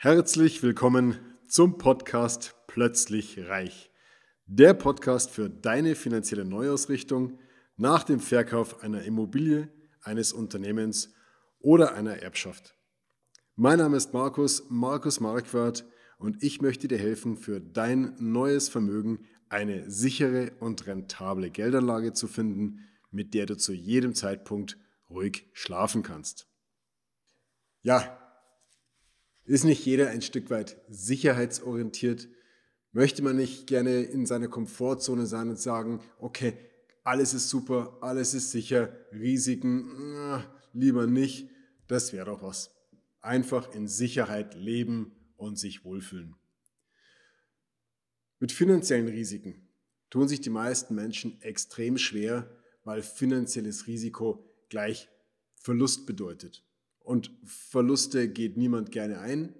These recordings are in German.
Herzlich willkommen zum Podcast Plötzlich Reich. Der Podcast für deine finanzielle Neuausrichtung nach dem Verkauf einer Immobilie, eines Unternehmens oder einer Erbschaft. Mein Name ist Markus, Markus Marquardt und ich möchte dir helfen, für dein neues Vermögen eine sichere und rentable Geldanlage zu finden, mit der du zu jedem Zeitpunkt ruhig schlafen kannst. Ja, ist nicht jeder ein Stück weit sicherheitsorientiert? Möchte man nicht gerne in seiner Komfortzone sein und sagen, okay, alles ist super, alles ist sicher, Risiken na, lieber nicht. Das wäre doch was. Einfach in Sicherheit leben und sich wohlfühlen. Mit finanziellen Risiken tun sich die meisten Menschen extrem schwer, weil finanzielles Risiko gleich Verlust bedeutet. Und Verluste geht niemand gerne ein.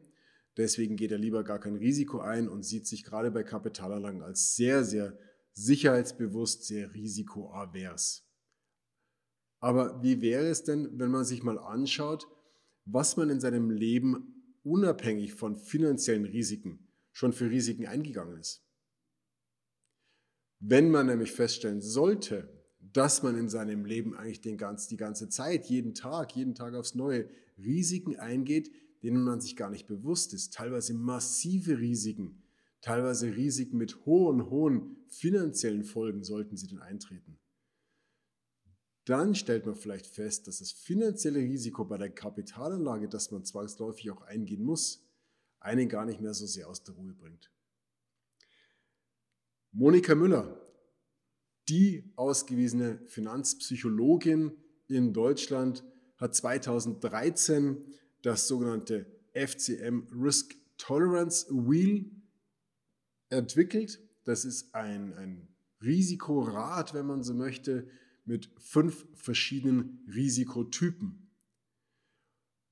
Deswegen geht er lieber gar kein Risiko ein und sieht sich gerade bei Kapitalanlagen als sehr, sehr sicherheitsbewusst, sehr risikoavers. Aber wie wäre es denn, wenn man sich mal anschaut, was man in seinem Leben unabhängig von finanziellen Risiken schon für Risiken eingegangen ist? Wenn man nämlich feststellen sollte, dass man in seinem Leben eigentlich den ganz, die ganze Zeit, jeden Tag, jeden Tag aufs Neue Risiken eingeht, denen man sich gar nicht bewusst ist. Teilweise massive Risiken, teilweise Risiken mit hohen, hohen finanziellen Folgen sollten sie denn eintreten. Dann stellt man vielleicht fest, dass das finanzielle Risiko bei der Kapitalanlage, das man zwangsläufig auch eingehen muss, einen gar nicht mehr so sehr aus der Ruhe bringt. Monika Müller die ausgewiesene Finanzpsychologin in Deutschland hat 2013 das sogenannte FCM Risk Tolerance Wheel entwickelt. Das ist ein, ein Risikorad, wenn man so möchte, mit fünf verschiedenen Risikotypen.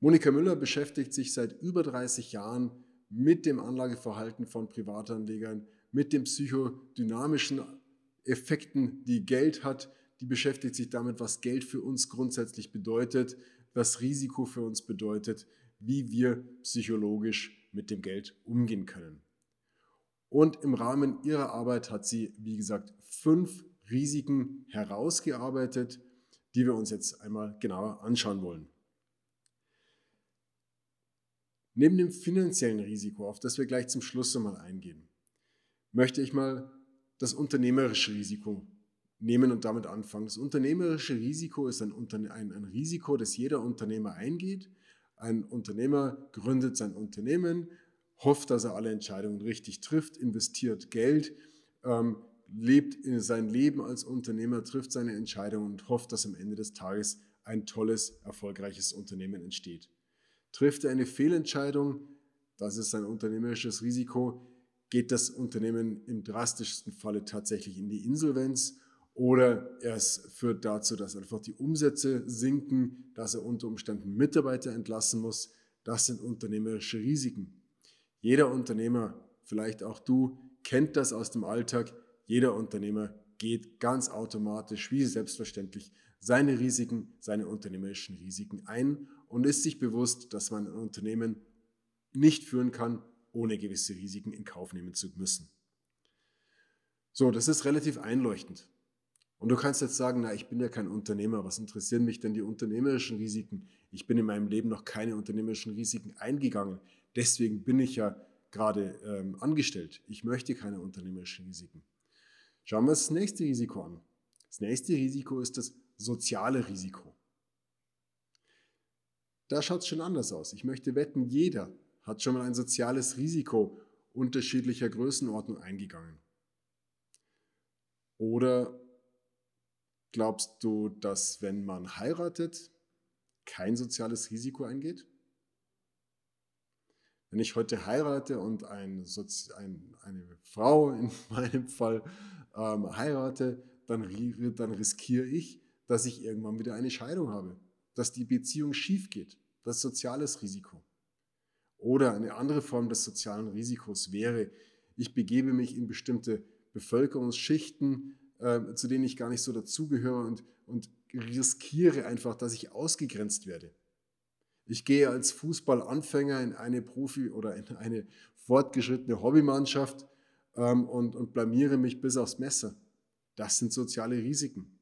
Monika Müller beschäftigt sich seit über 30 Jahren mit dem Anlageverhalten von Privatanlegern, mit dem psychodynamischen Effekten, die Geld hat, die beschäftigt sich damit, was Geld für uns grundsätzlich bedeutet, was Risiko für uns bedeutet, wie wir psychologisch mit dem Geld umgehen können. Und im Rahmen ihrer Arbeit hat sie, wie gesagt, fünf Risiken herausgearbeitet, die wir uns jetzt einmal genauer anschauen wollen. Neben dem finanziellen Risiko, auf das wir gleich zum Schluss einmal eingehen, möchte ich mal das unternehmerische Risiko nehmen und damit anfangen. Das unternehmerische Risiko ist ein, ein, ein Risiko, das jeder Unternehmer eingeht. Ein Unternehmer gründet sein Unternehmen, hofft, dass er alle Entscheidungen richtig trifft, investiert Geld, ähm, lebt in sein Leben als Unternehmer, trifft seine Entscheidungen und hofft, dass am Ende des Tages ein tolles, erfolgreiches Unternehmen entsteht. Trifft er eine Fehlentscheidung, das ist sein unternehmerisches Risiko, geht das Unternehmen im drastischsten Falle tatsächlich in die Insolvenz oder es führt dazu, dass einfach die Umsätze sinken, dass er unter Umständen Mitarbeiter entlassen muss. Das sind unternehmerische Risiken. Jeder Unternehmer, vielleicht auch du, kennt das aus dem Alltag. Jeder Unternehmer geht ganz automatisch, wie selbstverständlich, seine Risiken, seine unternehmerischen Risiken ein und ist sich bewusst, dass man ein Unternehmen nicht führen kann, ohne gewisse Risiken in Kauf nehmen zu müssen. So, das ist relativ einleuchtend. Und du kannst jetzt sagen, na, ich bin ja kein Unternehmer, was interessieren mich denn die unternehmerischen Risiken? Ich bin in meinem Leben noch keine unternehmerischen Risiken eingegangen. Deswegen bin ich ja gerade ähm, angestellt. Ich möchte keine unternehmerischen Risiken. Schauen wir uns das nächste Risiko an. Das nächste Risiko ist das soziale Risiko. Da schaut es schon anders aus. Ich möchte wetten, jeder hat schon mal ein soziales Risiko unterschiedlicher Größenordnung eingegangen? Oder glaubst du, dass wenn man heiratet, kein soziales Risiko eingeht? Wenn ich heute heirate und ein ein, eine Frau in meinem Fall ähm, heirate, dann, dann riskiere ich, dass ich irgendwann wieder eine Scheidung habe, dass die Beziehung schief geht. Das soziales Risiko. Oder eine andere Form des sozialen Risikos wäre, ich begebe mich in bestimmte Bevölkerungsschichten, äh, zu denen ich gar nicht so dazugehöre und, und riskiere einfach, dass ich ausgegrenzt werde. Ich gehe als Fußballanfänger in eine Profi- oder in eine fortgeschrittene Hobbymannschaft ähm, und, und blamiere mich bis aufs Messer. Das sind soziale Risiken.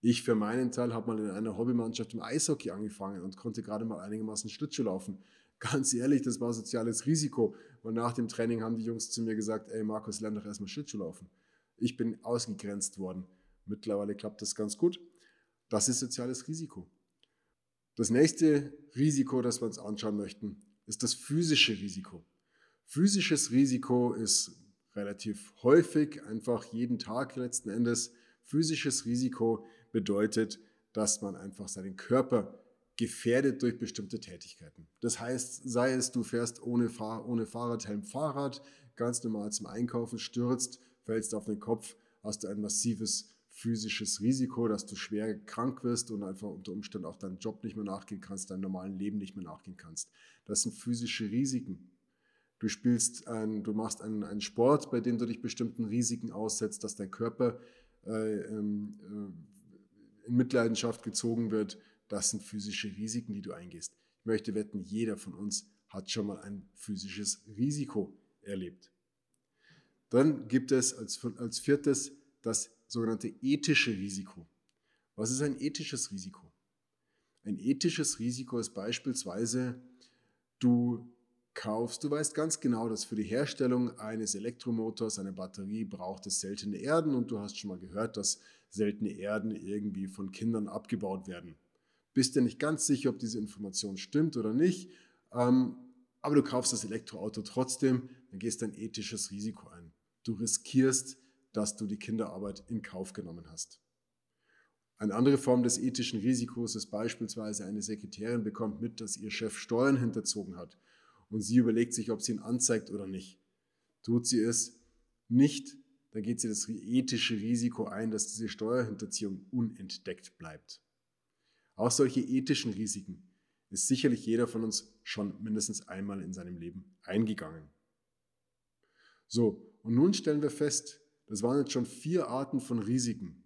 Ich für meinen Teil habe mal in einer Hobbymannschaft im Eishockey angefangen und konnte gerade mal einigermaßen Schlittschuh laufen. Ganz ehrlich, das war soziales Risiko. Und nach dem Training haben die Jungs zu mir gesagt, ey Markus, lern doch erstmal Schlittschuh laufen. Ich bin ausgegrenzt worden. Mittlerweile klappt das ganz gut. Das ist soziales Risiko. Das nächste Risiko, das wir uns anschauen möchten, ist das physische Risiko. Physisches Risiko ist relativ häufig, einfach jeden Tag letzten Endes. Physisches Risiko bedeutet, dass man einfach seinen Körper gefährdet durch bestimmte Tätigkeiten. Das heißt, sei es, du fährst ohne, Fahr ohne Fahrradhelm Fahrrad, ganz normal zum Einkaufen, stürzt, fällst auf den Kopf, hast du ein massives physisches Risiko, dass du schwer krank wirst und einfach unter Umständen auch deinen Job nicht mehr nachgehen kannst, deinem normalen Leben nicht mehr nachgehen kannst. Das sind physische Risiken. Du spielst, ein, du machst einen, einen Sport, bei dem du dich bestimmten Risiken aussetzt, dass dein Körper äh, ähm, äh, in Mitleidenschaft gezogen wird, das sind physische Risiken, die du eingehst. Ich möchte wetten, jeder von uns hat schon mal ein physisches Risiko erlebt. Dann gibt es als, als viertes das sogenannte ethische Risiko. Was ist ein ethisches Risiko? Ein ethisches Risiko ist beispielsweise, du kaufst, du weißt ganz genau, dass für die Herstellung eines Elektromotors, einer Batterie, braucht es seltene Erden und du hast schon mal gehört, dass seltene Erden irgendwie von Kindern abgebaut werden bist dir nicht ganz sicher, ob diese Information stimmt oder nicht, ähm, aber du kaufst das Elektroauto trotzdem, dann gehst du ein ethisches Risiko ein. Du riskierst, dass du die Kinderarbeit in Kauf genommen hast. Eine andere Form des ethischen Risikos ist beispielsweise eine Sekretärin bekommt mit, dass ihr Chef Steuern hinterzogen hat und sie überlegt sich, ob sie ihn anzeigt oder nicht. Tut sie es nicht, dann geht sie das ethische Risiko ein, dass diese Steuerhinterziehung unentdeckt bleibt. Auch solche ethischen Risiken ist sicherlich jeder von uns schon mindestens einmal in seinem Leben eingegangen. So, und nun stellen wir fest, das waren jetzt schon vier Arten von Risiken.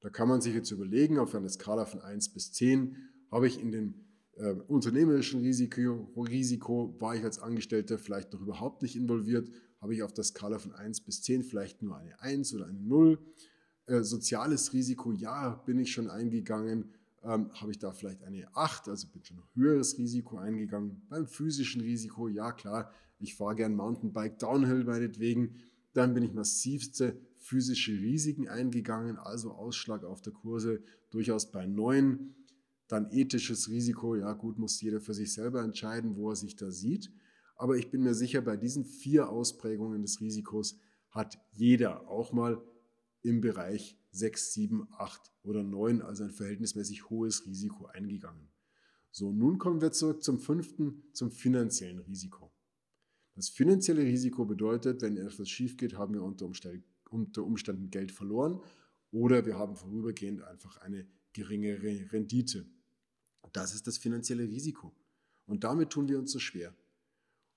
Da kann man sich jetzt überlegen, auf einer Skala von 1 bis 10, habe ich in dem äh, unternehmerischen Risiko, Risiko, war ich als Angestellter vielleicht noch überhaupt nicht involviert, habe ich auf der Skala von 1 bis 10 vielleicht nur eine 1 oder eine 0. Äh, soziales Risiko, ja, bin ich schon eingegangen ähm, habe ich da vielleicht eine 8, also bin schon ein höheres Risiko eingegangen. Beim physischen Risiko, ja klar, ich fahre gern Mountainbike Downhill meinetwegen. Dann bin ich massivste physische Risiken eingegangen, also Ausschlag auf der Kurse durchaus bei 9. Dann ethisches Risiko, ja gut, muss jeder für sich selber entscheiden, wo er sich da sieht. Aber ich bin mir sicher, bei diesen vier Ausprägungen des Risikos hat jeder auch mal im Bereich 6, 7, 8 oder 9, also ein verhältnismäßig hohes Risiko eingegangen. So, nun kommen wir zurück zum fünften, zum finanziellen Risiko. Das finanzielle Risiko bedeutet, wenn etwas schief geht, haben wir unter Umständen Geld verloren oder wir haben vorübergehend einfach eine geringere Rendite. Das ist das finanzielle Risiko. Und damit tun wir uns so schwer.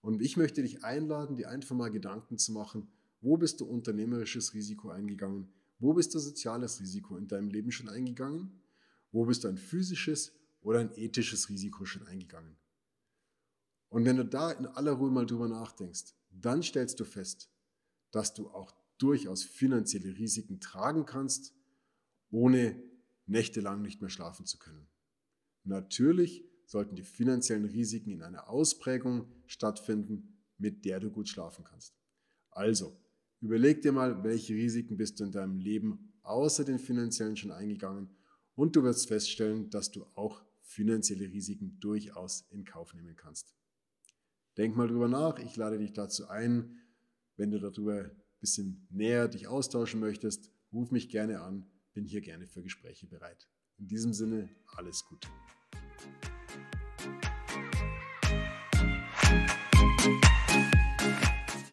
Und ich möchte dich einladen, dir einfach mal Gedanken zu machen, wo bist du unternehmerisches Risiko eingegangen? Wo bist du soziales Risiko in deinem Leben schon eingegangen? Wo bist du ein physisches oder ein ethisches Risiko schon eingegangen? Und wenn du da in aller Ruhe mal drüber nachdenkst, dann stellst du fest, dass du auch durchaus finanzielle Risiken tragen kannst, ohne nächtelang nicht mehr schlafen zu können. Natürlich sollten die finanziellen Risiken in einer Ausprägung stattfinden, mit der du gut schlafen kannst. Also, Überleg dir mal, welche Risiken bist du in deinem Leben außer den finanziellen schon eingegangen und du wirst feststellen, dass du auch finanzielle Risiken durchaus in Kauf nehmen kannst. Denk mal drüber nach, ich lade dich dazu ein, wenn du darüber ein bisschen näher dich austauschen möchtest, ruf mich gerne an, bin hier gerne für Gespräche bereit. In diesem Sinne, alles Gute.